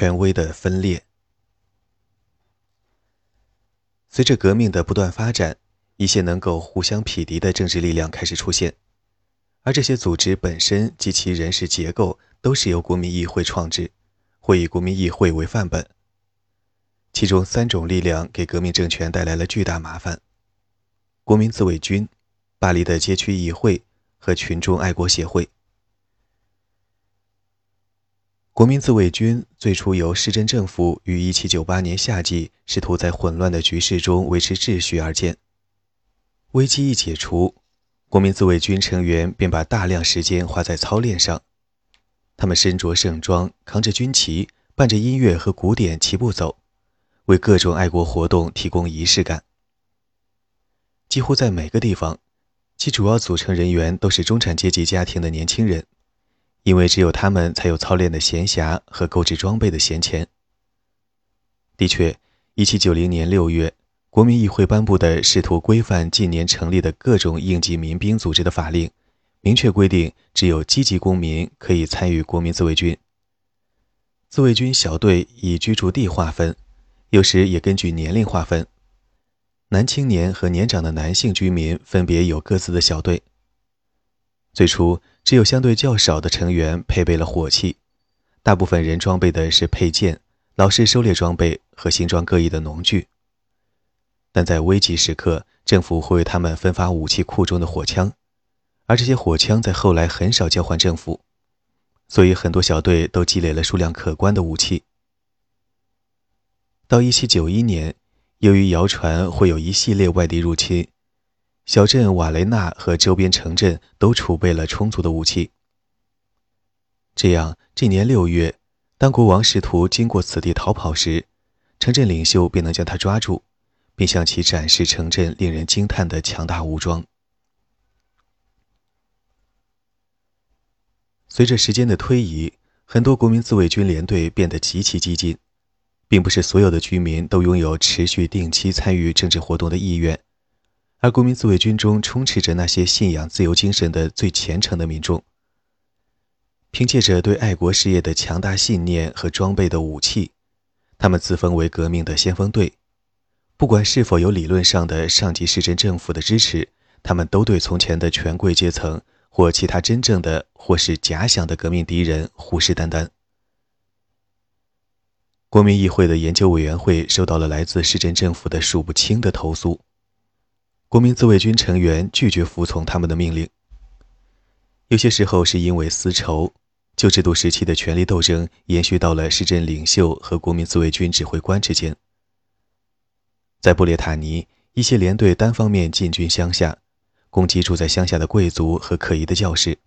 权威的分裂。随着革命的不断发展，一些能够互相匹敌的政治力量开始出现，而这些组织本身及其人事结构都是由国民议会创制，或以国民议会为范本。其中三种力量给革命政权带来了巨大麻烦：国民自卫军、巴黎的街区议会和群众爱国协会。国民自卫军最初由市政政府于1798年夏季试图在混乱的局势中维持秩序而建。危机一解除，国民自卫军成员便把大量时间花在操练上。他们身着盛装，扛着军旗，伴着音乐和鼓点齐步走。为各种爱国活动提供仪式感。几乎在每个地方，其主要组成人员都是中产阶级家庭的年轻人，因为只有他们才有操练的闲暇和购置装备的闲钱。的确，1790年6月，国民议会颁布的试图规范近年成立的各种应急民兵组织的法令，明确规定，只有积极公民可以参与国民自卫军。自卫军小队以居住地划分。有时也根据年龄划分，男青年和年长的男性居民分别有各自的小队。最初只有相对较少的成员配备了火器，大部分人装备的是佩剑、老式狩猎装备和形状各异的农具。但在危急时刻，政府会为他们分发武器库中的火枪，而这些火枪在后来很少交还政府，所以很多小队都积累了数量可观的武器。到一七九一年，由于谣传会有一系列外敌入侵，小镇瓦雷纳和周边城镇都储备了充足的武器。这样，这年六月，当国王试图经过此地逃跑时，城镇领袖便能将他抓住，并向其展示城镇令人惊叹的强大武装。随着时间的推移，很多国民自卫军连队变得极其激进。并不是所有的居民都拥有持续定期参与政治活动的意愿，而国民自卫军中充斥着那些信仰自由精神的最虔诚的民众。凭借着对爱国事业的强大信念和装备的武器，他们自封为革命的先锋队。不管是否有理论上的上级市政政府的支持，他们都对从前的权贵阶层或其他真正的或是假想的革命敌人虎视眈眈。国民议会的研究委员会收到了来自市政政府的数不清的投诉。国民自卫军成员拒绝服从他们的命令。有些时候是因为私仇，旧制度时期的权力斗争延续到了市镇领袖和国民自卫军指挥官之间。在布列塔尼，一些连队单方面进军乡下，攻击住在乡下的贵族和可疑的教士。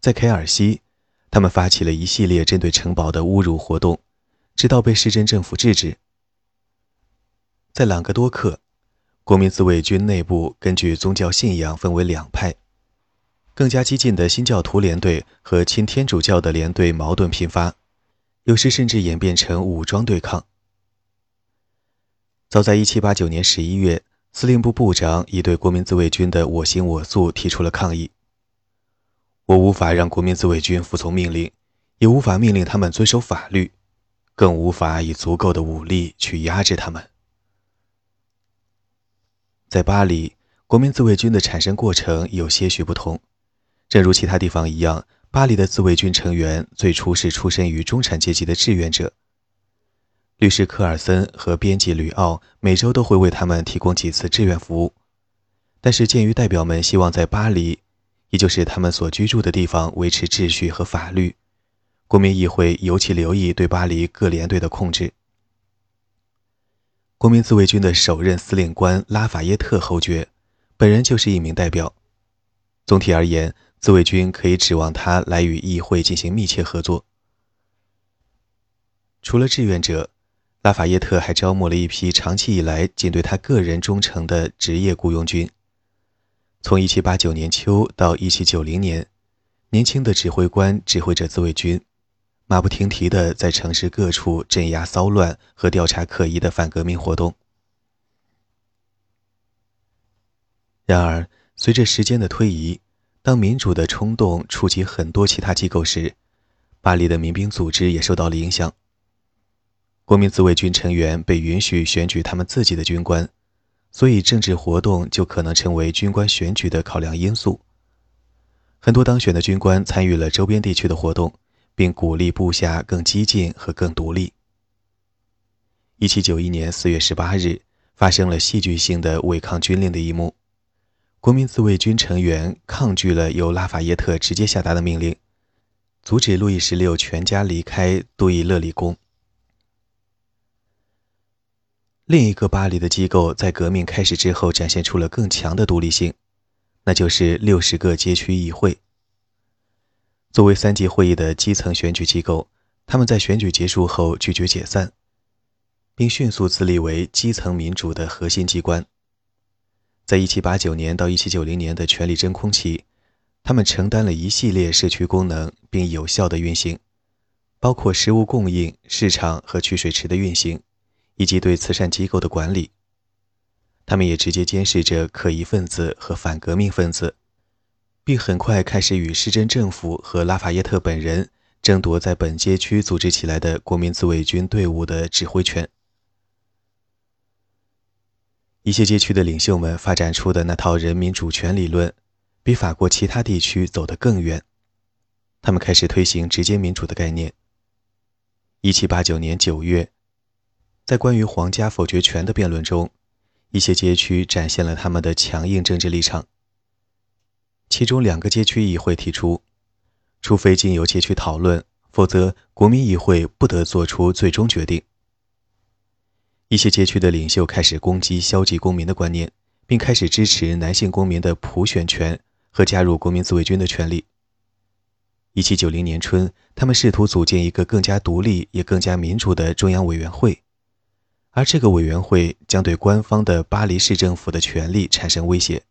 在凯尔西，他们发起了一系列针对城堡的侮辱活动。直到被市政政府制止。在朗格多克，国民自卫军内部根据宗教信仰分为两派，更加激进的新教徒连队和亲天主教的连队矛盾频发，有时甚至演变成武装对抗。早在1789年11月，司令部部长已对国民自卫军的我行我素提出了抗议：“我无法让国民自卫军服从命令，也无法命令他们遵守法律。”更无法以足够的武力去压制他们。在巴黎，国民自卫军的产生过程有些许不同。正如其他地方一样，巴黎的自卫军成员最初是出身于中产阶级的志愿者。律师科尔森和编辑吕奥每周都会为他们提供几次志愿服务。但是，鉴于代表们希望在巴黎，也就是他们所居住的地方，维持秩序和法律。国民议会尤其留意对巴黎各联队的控制。国民自卫军的首任司令官拉法耶特侯爵，本人就是一名代表。总体而言，自卫军可以指望他来与议会进行密切合作。除了志愿者，拉法耶特还招募了一批长期以来仅对他个人忠诚的职业雇佣军。从1789年秋到1790年，年轻的指挥官指挥着自卫军。马不停蹄地在城市各处镇压骚乱和调查可疑的反革命活动。然而，随着时间的推移，当民主的冲动触及很多其他机构时，巴黎的民兵组织也受到了影响。国民自卫军成员被允许选举他们自己的军官，所以政治活动就可能成为军官选举的考量因素。很多当选的军官参与了周边地区的活动，并鼓励部下更激进和更独立。一七九一年四月十八日，发生了戏剧性的违抗军令的一幕：国民自卫军成员抗拒了由拉法耶特直接下达的命令，阻止路易十六全家离开杜伊勒里宫。另一个巴黎的机构在革命开始之后展现出了更强的独立性，那就是六十个街区议会。作为三级会议的基层选举机构，他们在选举结束后拒绝解散，并迅速自立为基层民主的核心机关。在1789年到1790年的权力真空期，他们承担了一系列社区功能，并有效的运行，包括食物供应、市场和取水池的运行。以及对慈善机构的管理，他们也直接监视着可疑分子和反革命分子，并很快开始与市政政府和拉法耶特本人争夺在本街区组织起来的国民自卫军队伍的指挥权。一些街区的领袖们发展出的那套人民主权理论，比法国其他地区走得更远。他们开始推行直接民主的概念。一七八九年九月。在关于皇家否决权的辩论中，一些街区展现了他们的强硬政治立场。其中两个街区议会提出，除非经由街区讨论，否则国民议会不得做出最终决定。一些街区的领袖开始攻击消极公民的观念，并开始支持男性公民的普选权和加入国民自卫军的权利。1790年春，他们试图组建一个更加独立也更加民主的中央委员会。而这个委员会将对官方的巴黎市政府的权力产生威胁。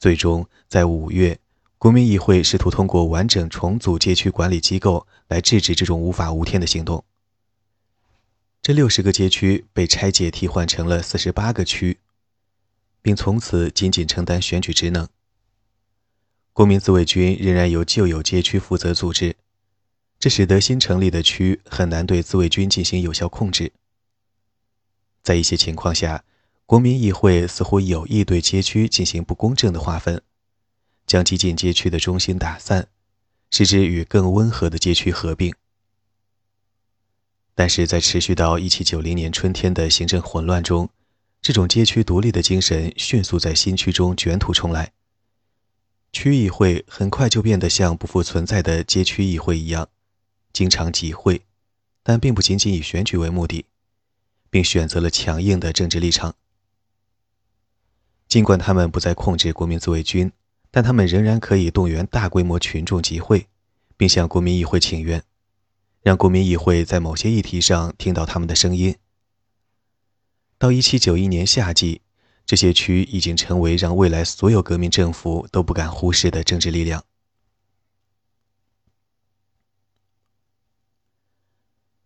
最终，在五月，国民议会试图通过完整重组街区管理机构来制止这种无法无天的行动。这六十个街区被拆解替换成了四十八个区，并从此仅仅承担选举职能。国民自卫军仍然由旧有街区负责组织。这使得新成立的区很难对自卫军进行有效控制。在一些情况下，国民议会似乎有意对街区进行不公正的划分，将激进街区的中心打散，使之与更温和的街区合并。但是在持续到1790年春天的行政混乱中，这种街区独立的精神迅速在新区中卷土重来。区议会很快就变得像不复存在的街区议会一样。经常集会，但并不仅仅以选举为目的，并选择了强硬的政治立场。尽管他们不再控制国民自卫军，但他们仍然可以动员大规模群众集会，并向国民议会请愿，让国民议会在某些议题上听到他们的声音。到1791年夏季，这些区已经成为让未来所有革命政府都不敢忽视的政治力量。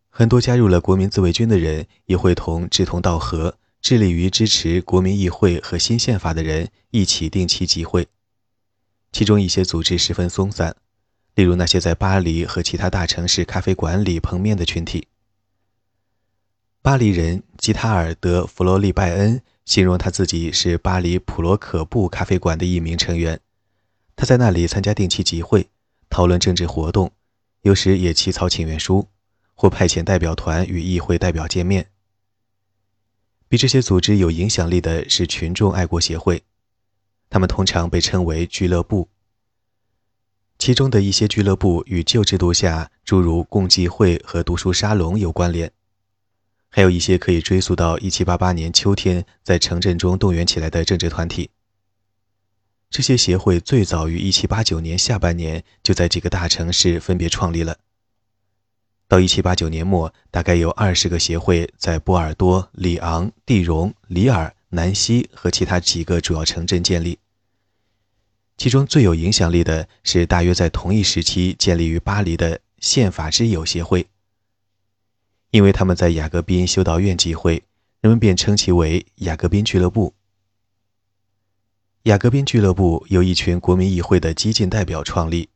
很多加入了国民自卫军的人也会同志同道合、致力于支持国民议会和新宪法的人一起定期集会。其中一些组织十分松散，例如那些在巴黎和其他大城市咖啡馆里碰面的群体。巴黎人吉塔尔·德·弗罗利拜恩形容他自己是巴黎普罗可布咖啡馆的一名成员。他在那里参加定期集会，讨论政治活动，有时也起草请愿书。或派遣代表团与议会代表见面。比这些组织有影响力的是群众爱国协会，他们通常被称为俱乐部。其中的一些俱乐部与旧制度下诸如共济会和读书沙龙有关联，还有一些可以追溯到1788年秋天在城镇中动员起来的政治团体。这些协会最早于1789年下半年就在几个大城市分别创立了。到1789年末，大概有二十个协会在波尔多、里昂、蒂荣、里尔、南希和其他几个主要城镇建立。其中最有影响力的是大约在同一时期建立于巴黎的宪法之友协会。因为他们在雅各宾修道院集会，人们便称其为雅各宾俱乐部。雅各宾俱乐部由一群国民议会的激进代表创立。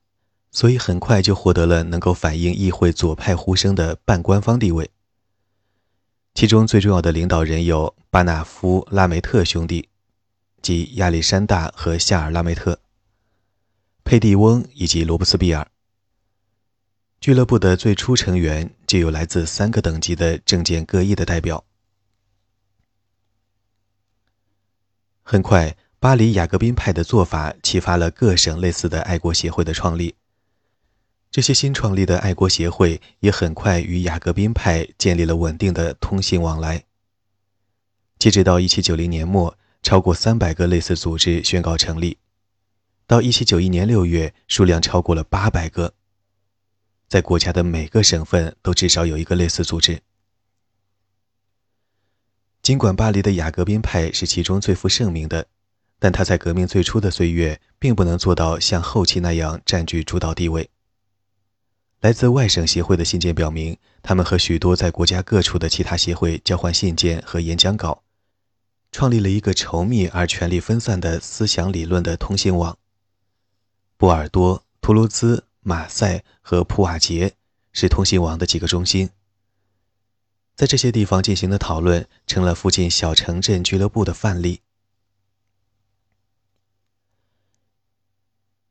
所以很快就获得了能够反映议会左派呼声的半官方地位。其中最重要的领导人有巴纳夫·拉梅特兄弟，即亚历山大和夏尔·拉梅特、佩蒂翁以及罗伯斯庇尔。俱乐部的最初成员就有来自三个等级的政见各异的代表。很快，巴黎雅各宾派的做法启发了各省类似的爱国协会的创立。这些新创立的爱国协会也很快与雅各宾派建立了稳定的通信往来。截止到1790年末，超过300个类似组织宣告成立；到1791年6月，数量超过了800个。在国家的每个省份都至少有一个类似组织。尽管巴黎的雅各宾派是其中最负盛名的，但他在革命最初的岁月并不能做到像后期那样占据主导地位。来自外省协会的信件表明，他们和许多在国家各处的其他协会交换信件和演讲稿，创立了一个稠密而权力分散的思想理论的通信网。波尔多、图卢兹、马赛和普瓦捷是通信网的几个中心。在这些地方进行的讨论，成了附近小城镇俱乐部的范例。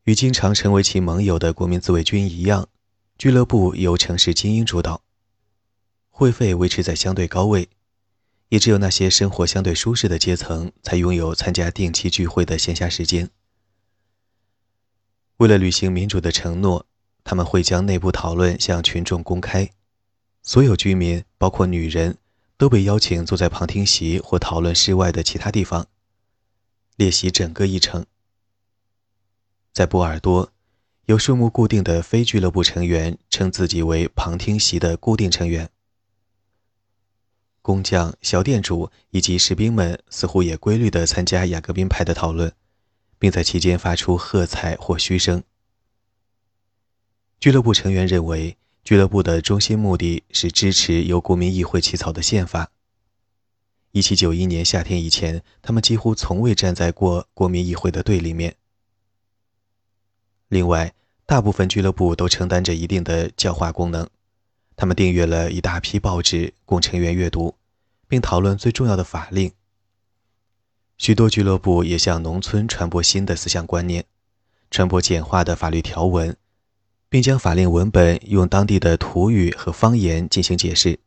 与经常成为其盟友的国民自卫军一样。俱乐部由城市精英主导，会费维持在相对高位，也只有那些生活相对舒适的阶层才拥有参加定期聚会的闲暇时间。为了履行民主的承诺，他们会将内部讨论向群众公开，所有居民，包括女人，都被邀请坐在旁听席或讨论室外的其他地方，列席整个议程。在波尔多。有数目固定的非俱乐部成员称自己为旁听席的固定成员。工匠、小店主以及士兵们似乎也规律地参加雅各宾派的讨论，并在期间发出喝彩或嘘声。俱乐部成员认为，俱乐部的中心目的是支持由国民议会起草的宪法。1791年夏天以前，他们几乎从未站在过国民议会的对立面。另外，大部分俱乐部都承担着一定的教化功能，他们订阅了一大批报纸供成员阅读，并讨论最重要的法令。许多俱乐部也向农村传播新的思想观念，传播简化的法律条文，并将法令文本用当地的土语和方言进行解释。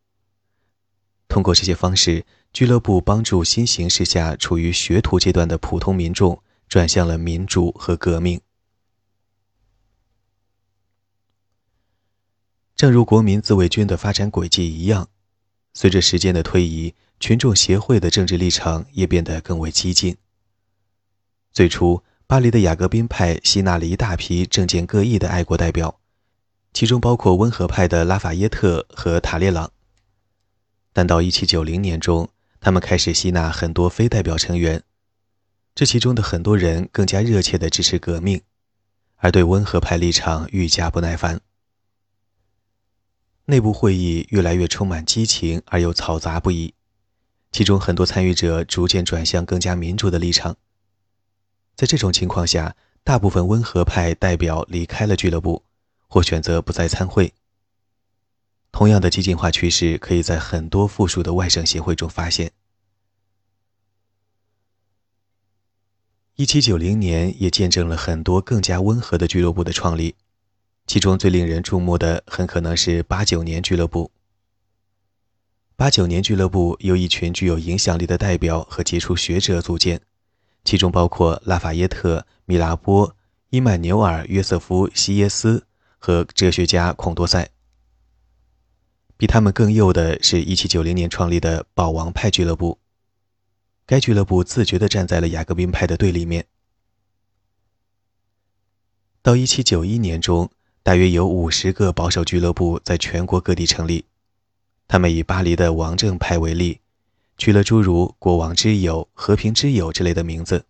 通过这些方式，俱乐部帮助新形势下处于学徒阶段的普通民众转向了民主和革命。正如国民自卫军的发展轨迹一样，随着时间的推移，群众协会的政治立场也变得更为激进。最初，巴黎的雅各宾派吸纳了一大批政见各异的爱国代表，其中包括温和派的拉法耶特和塔列朗。但到1790年中，他们开始吸纳很多非代表成员，这其中的很多人更加热切地支持革命，而对温和派立场愈加不耐烦。内部会议越来越充满激情而又嘈杂不已，其中很多参与者逐渐转向更加民主的立场。在这种情况下，大部分温和派代表离开了俱乐部，或选择不再参会。同样的激进化趋势可以在很多附属的外省协会中发现。一七九零年也见证了很多更加温和的俱乐部的创立。其中最令人注目的，很可能是八九年俱乐部。八九年俱乐部由一群具有影响力的代表和杰出学者组建，其中包括拉法耶特、米拉波、伊曼纽尔、约瑟夫·西耶斯和哲学家孔多塞。比他们更幼的是1790年创立的保王派俱乐部，该俱乐部自觉地站在了雅各宾派的对立面。到1791年中。大约有五十个保守俱乐部在全国各地成立，他们以巴黎的王政派为例，取了诸如“国王之友”“和平之友”之类的名字。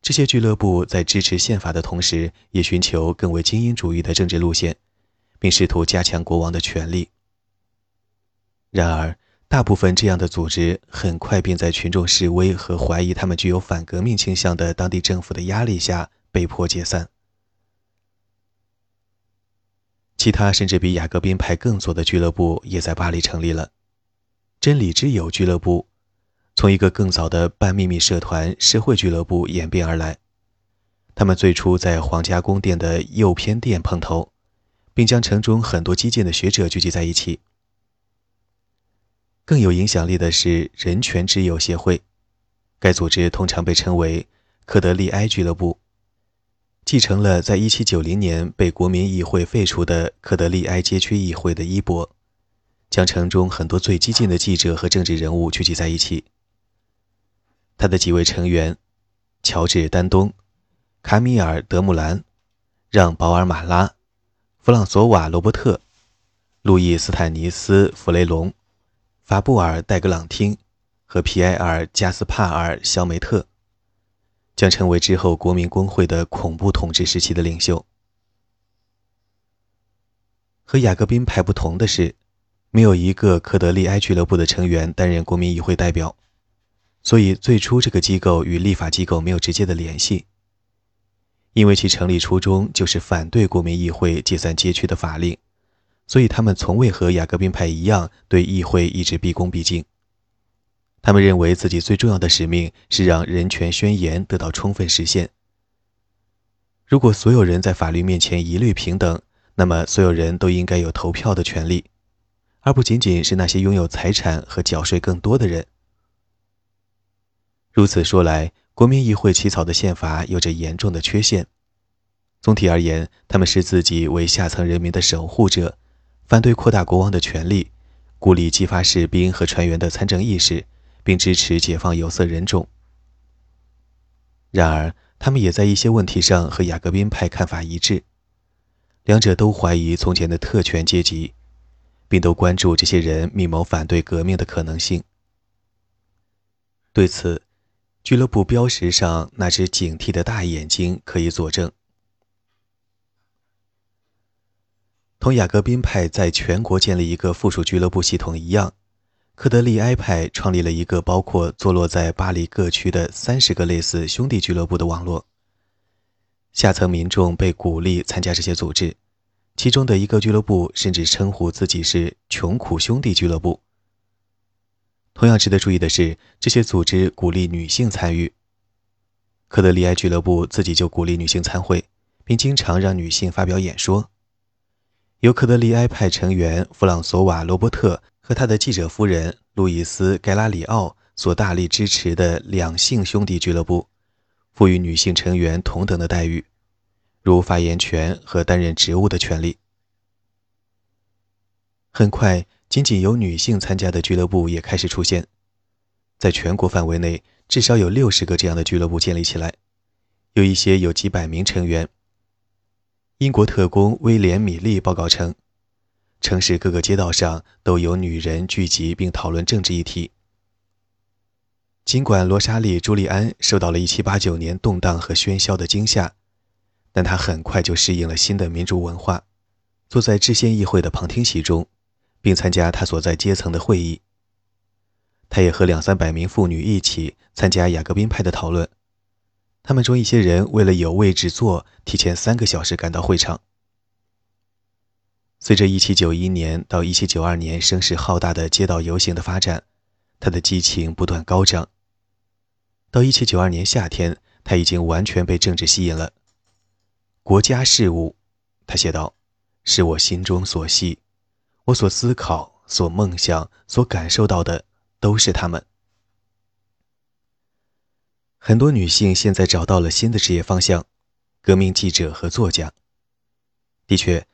这些俱乐部在支持宪法的同时，也寻求更为精英主义的政治路线，并试图加强国王的权力。然而，大部分这样的组织很快便在群众示威和怀疑他们具有反革命倾向的当地政府的压力下被迫解散。其他甚至比雅各宾派更左的俱乐部也在巴黎成立了。真理之友俱乐部从一个更早的半秘密社团社会俱乐部演变而来。他们最初在皇家宫殿的右偏殿碰头，并将城中很多激进的学者聚集在一起。更有影响力的是人权之友协会，该组织通常被称为科德利埃俱乐部。继承了在1790年被国民议会废除的科德利埃街区议会的衣钵，将城中很多最激进的记者和政治人物聚集在一起。他的几位成员，乔治·丹东、卡米尔·德穆兰、让·保尔马拉、弗朗索瓦·罗伯特、路易斯坦尼斯·弗雷龙、法布尔·戴格朗汀和皮埃尔·加斯帕尔·肖梅特。将成为之后国民工会的恐怖统治时期的领袖。和雅各宾派不同的是，没有一个科德利埃俱乐部的成员担任国民议会代表，所以最初这个机构与立法机构没有直接的联系。因为其成立初衷就是反对国民议会解散街区的法令，所以他们从未和雅各宾派一样对议会一直毕恭毕敬。他们认为自己最重要的使命是让人权宣言得到充分实现。如果所有人在法律面前一律平等，那么所有人都应该有投票的权利，而不仅仅是那些拥有财产和缴税更多的人。如此说来，国民议会起草的宪法有着严重的缺陷。总体而言，他们视自己为下层人民的守护者，反对扩大国王的权力，鼓励激发士兵和船员的参政意识。并支持解放有色人种。然而，他们也在一些问题上和雅各宾派看法一致，两者都怀疑从前的特权阶级，并都关注这些人密谋反对革命的可能性。对此，俱乐部标识上那只警惕的大眼睛可以佐证。同雅各宾派在全国建立一个附属俱乐部系统一样。科德利埃派创立了一个包括坐落在巴黎各区的三十个类似兄弟俱乐部的网络。下层民众被鼓励参加这些组织，其中的一个俱乐部甚至称呼自己是“穷苦兄弟俱乐部”。同样值得注意的是，这些组织鼓励女性参与。科德利埃俱乐部自己就鼓励女性参会，并经常让女性发表演说。由科德利埃派成员弗朗索瓦·罗伯特。和他的记者夫人路易斯·盖拉里奥所大力支持的两性兄弟俱乐部，赋予女性成员同等的待遇，如发言权和担任职务的权利。很快，仅仅由女性参加的俱乐部也开始出现，在全国范围内，至少有六十个这样的俱乐部建立起来，有一些有几百名成员。英国特工威廉·米利报告称。城市各个街道上都有女人聚集并讨论政治议题。尽管罗莎莉·朱利安受到了1789年动荡和喧嚣的惊吓，但她很快就适应了新的民主文化，坐在制宪议会的旁听席中，并参加她所在阶层的会议。他也和两三百名妇女一起参加雅各宾派的讨论，他们中一些人为了有位置坐，提前三个小时赶到会场。随着1791年到1792年声势浩大的街道游行的发展，他的激情不断高涨。到1792年夏天，他已经完全被政治吸引了。国家事务，他写道，是我心中所系，我所思考、所梦想、所感受到的，都是他们。很多女性现在找到了新的职业方向，革命记者和作家。的确。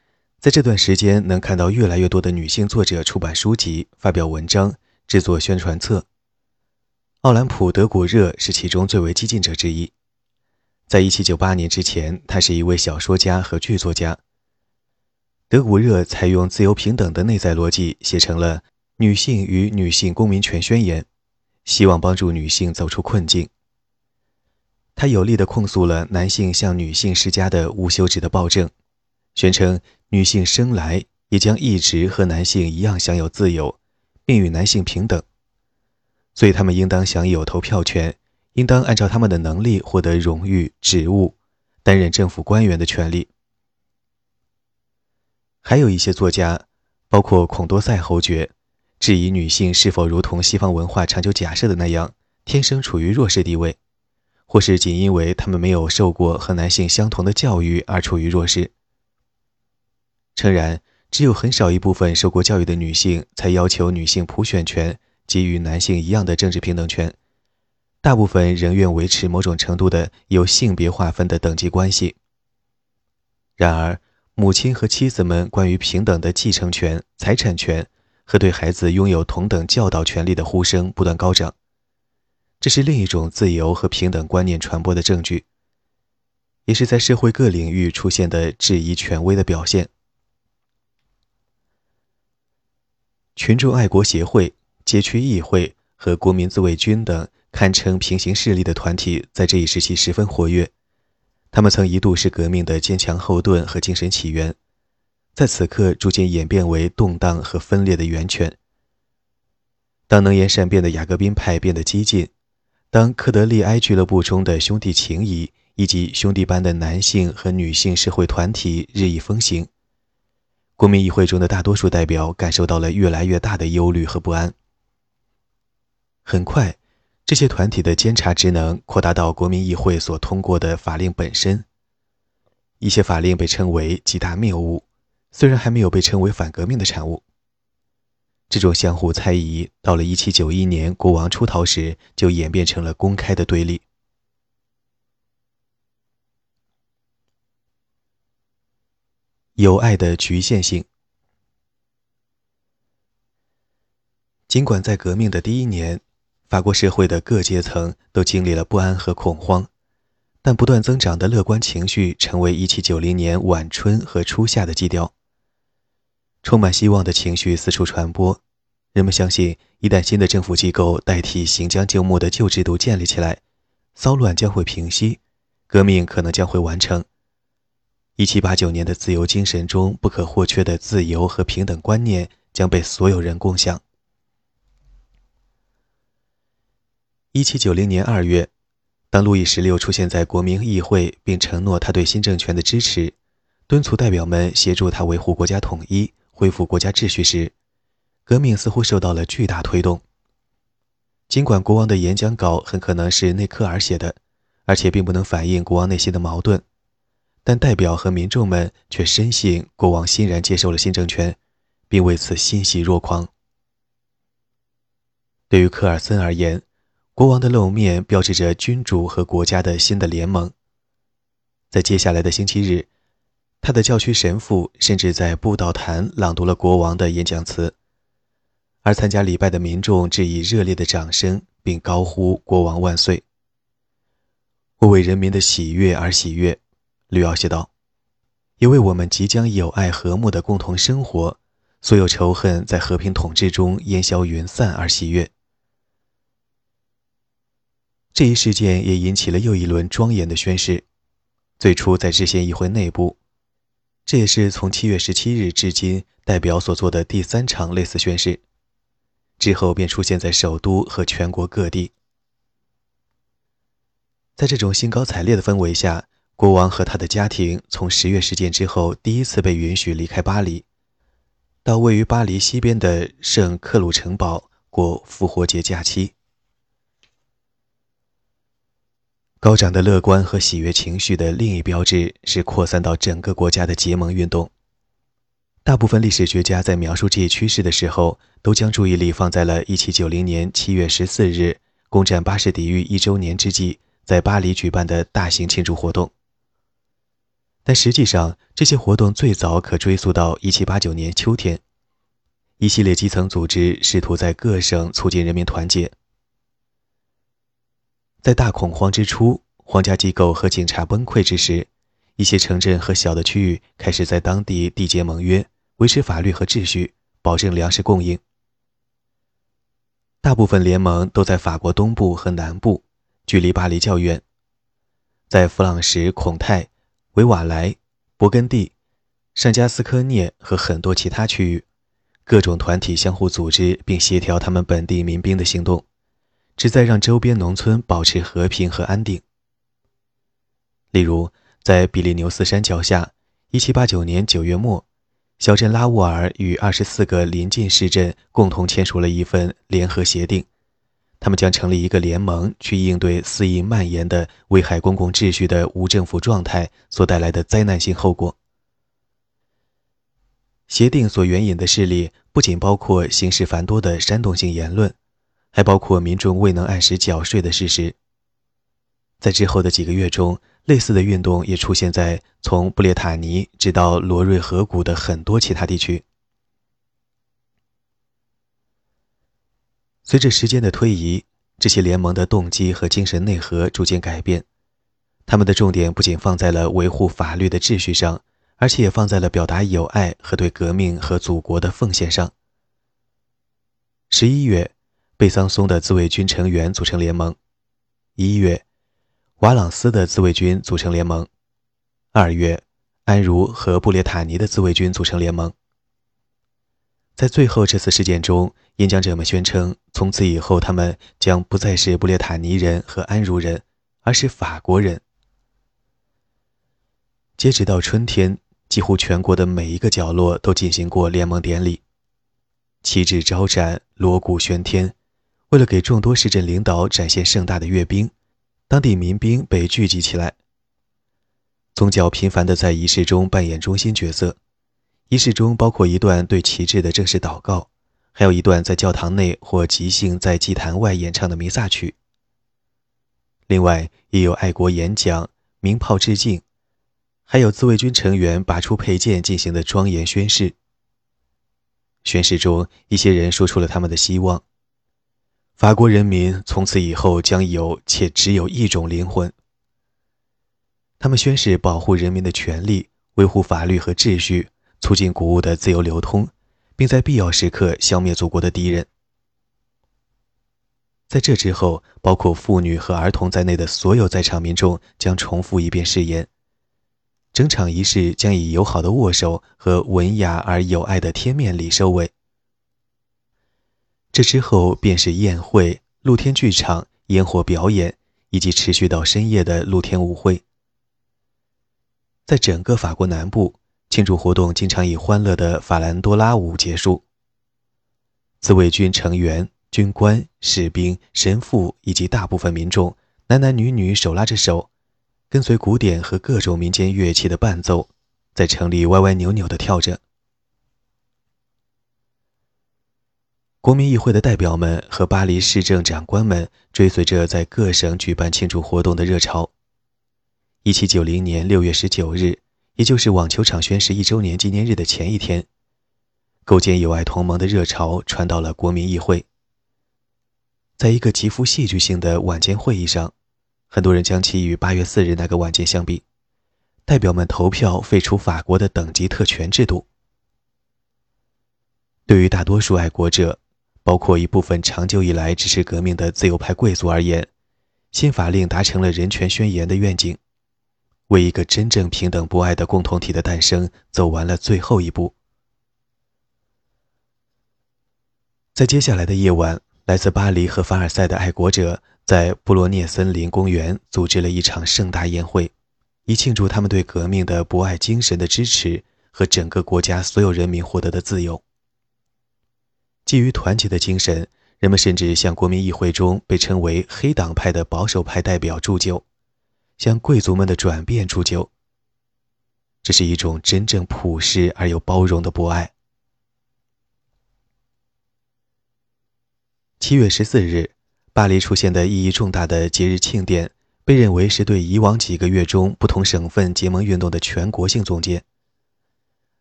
在这段时间，能看到越来越多的女性作者出版书籍、发表文章、制作宣传册。奥兰普·德古热是其中最为激进者之一。在1798年之前，他是一位小说家和剧作家。德古热采用自由平等的内在逻辑，写成了《女性与女性公民权宣言》，希望帮助女性走出困境。他有力地控诉了男性向女性施加的无休止的暴政，宣称。女性生来也将一直和男性一样享有自由，并与男性平等，所以他们应当享有投票权，应当按照他们的能力获得荣誉职务，担任政府官员的权利。还有一些作家，包括孔多塞侯爵，质疑女性是否如同西方文化长久假设的那样，天生处于弱势地位，或是仅因为她们没有受过和男性相同的教育而处于弱势。诚然，只有很少一部分受过教育的女性才要求女性普选权给予男性一样的政治平等权，大部分仍愿维持某种程度的有性别划分的等级关系。然而，母亲和妻子们关于平等的继承权、财产权和对孩子拥有同等教导权利的呼声不断高涨，这是另一种自由和平等观念传播的证据，也是在社会各领域出现的质疑权威的表现。群众爱国协会、街区议会和国民自卫军等堪称平行势力的团体在这一时期十分活跃。他们曾一度是革命的坚强后盾和精神起源，在此刻逐渐演变为动荡和分裂的源泉。当能言善辩的雅各宾派变得激进，当科德利埃俱乐部中的兄弟情谊以及兄弟般的男性和女性社会团体日益风行，国民议会中的大多数代表感受到了越来越大的忧虑和不安。很快。这些团体的监察职能扩大到国民议会所通过的法令本身。一些法令被称为极大谬误，虽然还没有被称为反革命的产物。这种相互猜疑，到了1791年国王出逃时，就演变成了公开的对立。友爱的局限性。尽管在革命的第一年。法国社会的各阶层都经历了不安和恐慌，但不断增长的乐观情绪成为1790年晚春和初夏的基调。充满希望的情绪四处传播，人们相信，一旦新的政府机构代替行将就木的旧制度建立起来，骚乱将会平息，革命可能将会完成。1789年的自由精神中不可或缺的自由和平等观念将被所有人共享。一七九零年二月，当路易十六出现在国民议会，并承诺他对新政权的支持，敦促代表们协助他维护国家统一、恢复国家秩序时，革命似乎受到了巨大推动。尽管国王的演讲稿很可能是内克尔写的，而且并不能反映国王内心的矛盾，但代表和民众们却深信国王欣然接受了新政权，并为此欣喜若狂。对于科尔森而言，国王的露面标志着君主和国家的新的联盟。在接下来的星期日，他的教区神父甚至在布道坛朗读了国王的演讲词，而参加礼拜的民众致以热烈的掌声，并高呼“国王万岁”。我为人民的喜悦而喜悦，吕奥写道，也为我们即将友爱和睦的共同生活，所有仇恨在和平统治中烟消云散而喜悦。这一事件也引起了又一轮庄严的宣誓。最初在制宪议会内部，这也是从七月十七日至今代表所做的第三场类似宣誓。之后便出现在首都和全国各地。在这种兴高采烈的氛围下，国王和他的家庭从十月事件之后第一次被允许离开巴黎，到位于巴黎西边的圣克鲁城堡过复活节假期。高涨的乐观和喜悦情绪的另一标志是扩散到整个国家的结盟运动。大部分历史学家在描述这一趋势的时候，都将注意力放在了1790年7月14日攻占巴士底狱一周年之际，在巴黎举办的大型庆祝活动。但实际上，这些活动最早可追溯到1789年秋天，一系列基层组织试图在各省促进人民团结。在大恐慌之初，皇家机构和警察崩溃之时，一些城镇和小的区域开始在当地缔结盟约，维持法律和秩序，保证粮食供应。大部分联盟都在法国东部和南部，距离巴黎较远。在弗朗什、孔泰、维瓦莱、勃艮第、圣加斯科涅和很多其他区域，各种团体相互组织并协调他们本地民兵的行动。旨在让周边农村保持和平和安定。例如，在比利牛斯山脚下，1789年9月末，小镇拉沃尔与二十四个邻近市镇共同签署了一份联合协定，他们将成立一个联盟，去应对肆意蔓延的危害公共秩序的无政府状态所带来的灾难性后果。协定所援引的事例不仅包括形式繁多的煽动性言论，还包括民众未能按时缴税的事实。在之后的几个月中，类似的运动也出现在从布列塔尼直到罗瑞河谷的很多其他地区。随着时间的推移，这些联盟的动机和精神内核逐渐改变，他们的重点不仅放在了维护法律的秩序上，而且也放在了表达友爱和对革命和祖国的奉献上。十一月，贝桑松的自卫军成员组成联盟；一月。瓦朗斯的自卫军组成联盟。二月，安茹和布列塔尼的自卫军组成联盟。在最后这次事件中，演讲者们宣称，从此以后他们将不再是布列塔尼人和安茹人，而是法国人。截止到春天，几乎全国的每一个角落都进行过联盟典礼，旗帜招展，锣鼓喧天。为了给众多市镇领导展现盛大的阅兵。当地民兵被聚集起来，宗教频繁地在仪式中扮演中心角色。仪式中包括一段对旗帜的正式祷告，还有一段在教堂内或即兴在祭坛外演唱的弥撒曲。另外，也有爱国演讲、鸣炮致敬，还有自卫军成员拔出佩剑进行的庄严宣誓。宣誓中，一些人说出了他们的希望。法国人民从此以后将有且只有一种灵魂。他们宣誓保护人民的权利，维护法律和秩序，促进谷物的自由流通，并在必要时刻消灭祖国的敌人。在这之后，包括妇女和儿童在内的所有在场民众将重复一遍誓言。整场仪式将以友好的握手和文雅而有爱的贴面礼收尾。这之后便是宴会、露天剧场、烟火表演，以及持续到深夜的露天舞会。在整个法国南部，庆祝活动经常以欢乐的法兰多拉舞结束。自卫军成员、军官、士兵、神父以及大部分民众，男男女女手拉着手，跟随鼓点和各种民间乐器的伴奏，在城里歪歪扭扭地跳着。国民议会的代表们和巴黎市政长官们追随着在各省举办庆祝活动的热潮。1790年6月19日，也就是网球场宣誓一周年纪念日的前一天，构建友爱同盟的热潮传到了国民议会。在一个极富戏剧性的晚间会议上，很多人将其与8月4日那个晚间相比。代表们投票废除法国的等级特权制度。对于大多数爱国者，包括一部分长久以来支持革命的自由派贵族而言，新法令达成了人权宣言的愿景，为一个真正平等博爱的共同体的诞生走完了最后一步。在接下来的夜晚，来自巴黎和凡尔赛的爱国者在布罗涅森林公园组织了一场盛大宴会，以庆祝他们对革命的博爱精神的支持和整个国家所有人民获得的自由。基于团结的精神，人们甚至向国民议会中被称为“黑党派”的保守派代表祝酒，向贵族们的转变铸就。这是一种真正朴实而又包容的博爱。七月十四日，巴黎出现的意义重大的节日庆典，被认为是对以往几个月中不同省份结盟运动的全国性总结。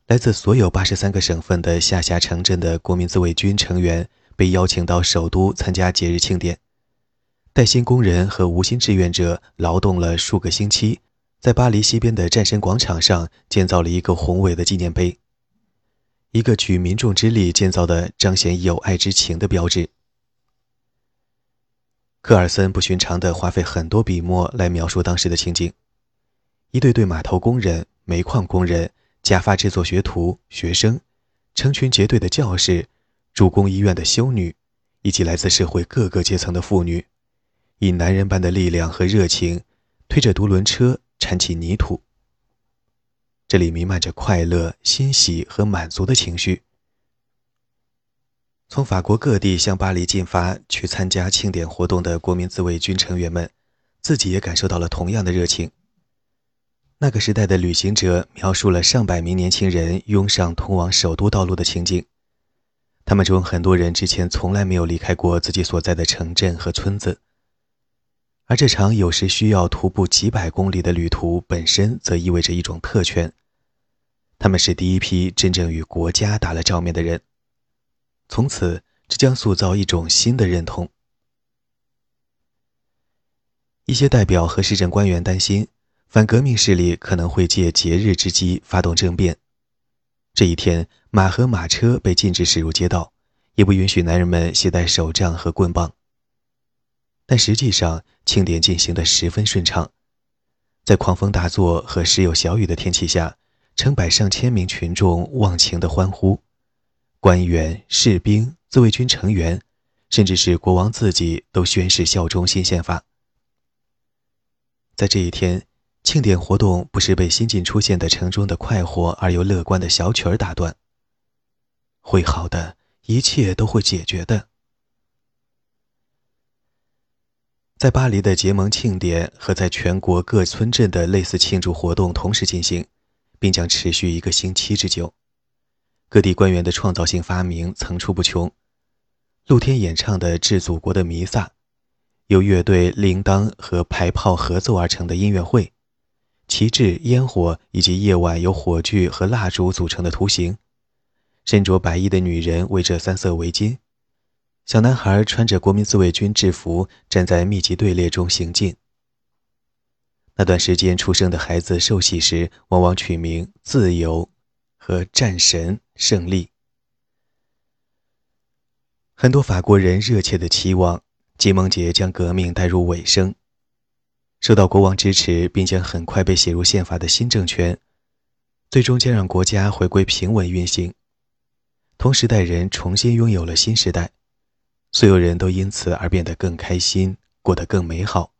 来自所有八十三个省份的下辖城镇的国民自卫军成员被邀请到首都参加节日庆典。带薪工人和无薪志愿者劳动了数个星期，在巴黎西边的战神广场上建造了一个宏伟的纪念碑，一个举民众之力建造的彰显友爱之情的标志。科尔森不寻常地花费很多笔墨来描述当时的情景：一对对码头工人、煤矿工人。假发制作学徒、学生，成群结队的教士，主攻医院的修女，以及来自社会各个阶层的妇女，以男人般的力量和热情，推着独轮车铲起泥土。这里弥漫着快乐、欣喜和满足的情绪。从法国各地向巴黎进发去参加庆典活动的国民自卫军成员们，自己也感受到了同样的热情。那个时代的旅行者描述了上百名年轻人拥上通往首都道路的情景。他们中很多人之前从来没有离开过自己所在的城镇和村子，而这场有时需要徒步几百公里的旅途本身则意味着一种特权。他们是第一批真正与国家打了照面的人，从此这将塑造一种新的认同。一些代表和市政官员担心，反革命势力可能会借节日之机发动政变。这一天，马和马车被禁止驶入街道，也不允许男人们携带手杖和棍棒。但实际上，庆典进行得十分顺畅，在狂风大作和时有小雨的天气下，成百上千名群众忘情地欢呼，官员、士兵、自卫军成员，甚至是国王自己，都宣誓效忠新宪法。在这一天。庆典活动不是被新近出现的城中的快活而又乐观的小曲儿打断。会好的，一切都会解决的。在巴黎的结盟庆典和在全国各村镇的类似庆祝活动同时进行，并将持续一个星期之久。各地官员的创造性发明层出不穷：露天演唱的致祖国的弥撒，由乐队、铃铛和排炮合奏而成的音乐会。旗帜、烟火以及夜晚由火炬和蜡烛组成的图形，身着白衣的女人围着三色围巾，小男孩穿着国民自卫军制服站在密集队列中行进。那段时间出生的孩子受洗时，往往取名“自由”和“战神”“胜利”。很多法国人热切地期望吉蒙杰将革命带入尾声。受到国王支持，并将很快被写入宪法的新政权，最终将让国家回归平稳运行。同时代人重新拥有了新时代，所有人都因此而变得更开心，过得更美好。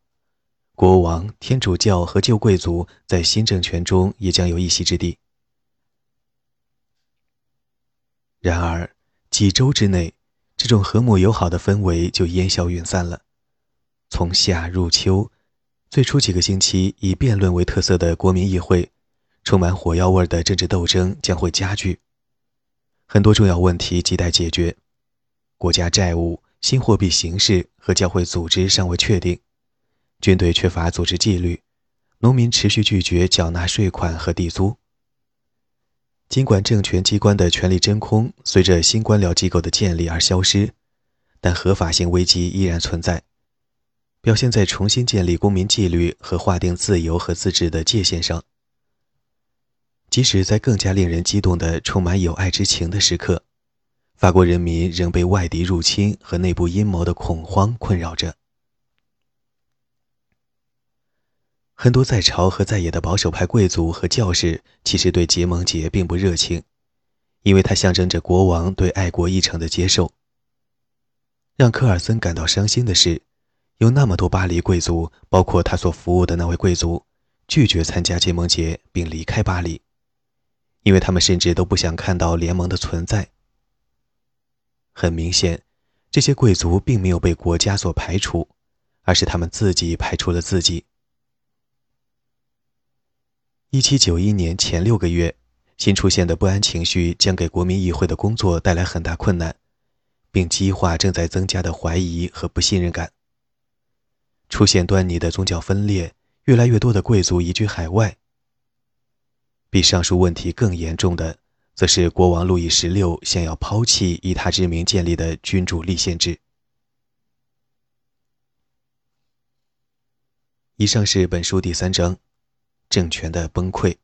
国王、天主教和旧贵族在新政权中也将有一席之地。然而，几周之内，这种和睦友好的氛围就烟消云散了。从夏入秋。最初几个星期以辩论为特色的国民议会，充满火药味的政治斗争将会加剧。很多重要问题亟待解决，国家债务、新货币形式和教会组织尚未确定，军队缺乏组织纪律，农民持续拒绝缴纳税款和地租。尽管政权机关的权力真空随着新官僚机构的建立而消失，但合法性危机依然存在。表现在重新建立公民纪律和划定自由和自治的界限上。即使在更加令人激动的、充满友爱之情的时刻，法国人民仍被外敌入侵和内部阴谋的恐慌困扰着。很多在朝和在野的保守派贵族和教士其实对结盟节并不热情，因为它象征着国王对爱国议程的接受。让科尔森感到伤心的是。有那么多巴黎贵族，包括他所服务的那位贵族，拒绝参加结盟节并离开巴黎，因为他们甚至都不想看到联盟的存在。很明显，这些贵族并没有被国家所排除，而是他们自己排除了自己。一七九一年前六个月，新出现的不安情绪将给国民议会的工作带来很大困难，并激化正在增加的怀疑和不信任感。出现端倪的宗教分裂，越来越多的贵族移居海外。比上述问题更严重的，则是国王路易十六想要抛弃以他之名建立的君主立宪制。以上是本书第三章：政权的崩溃。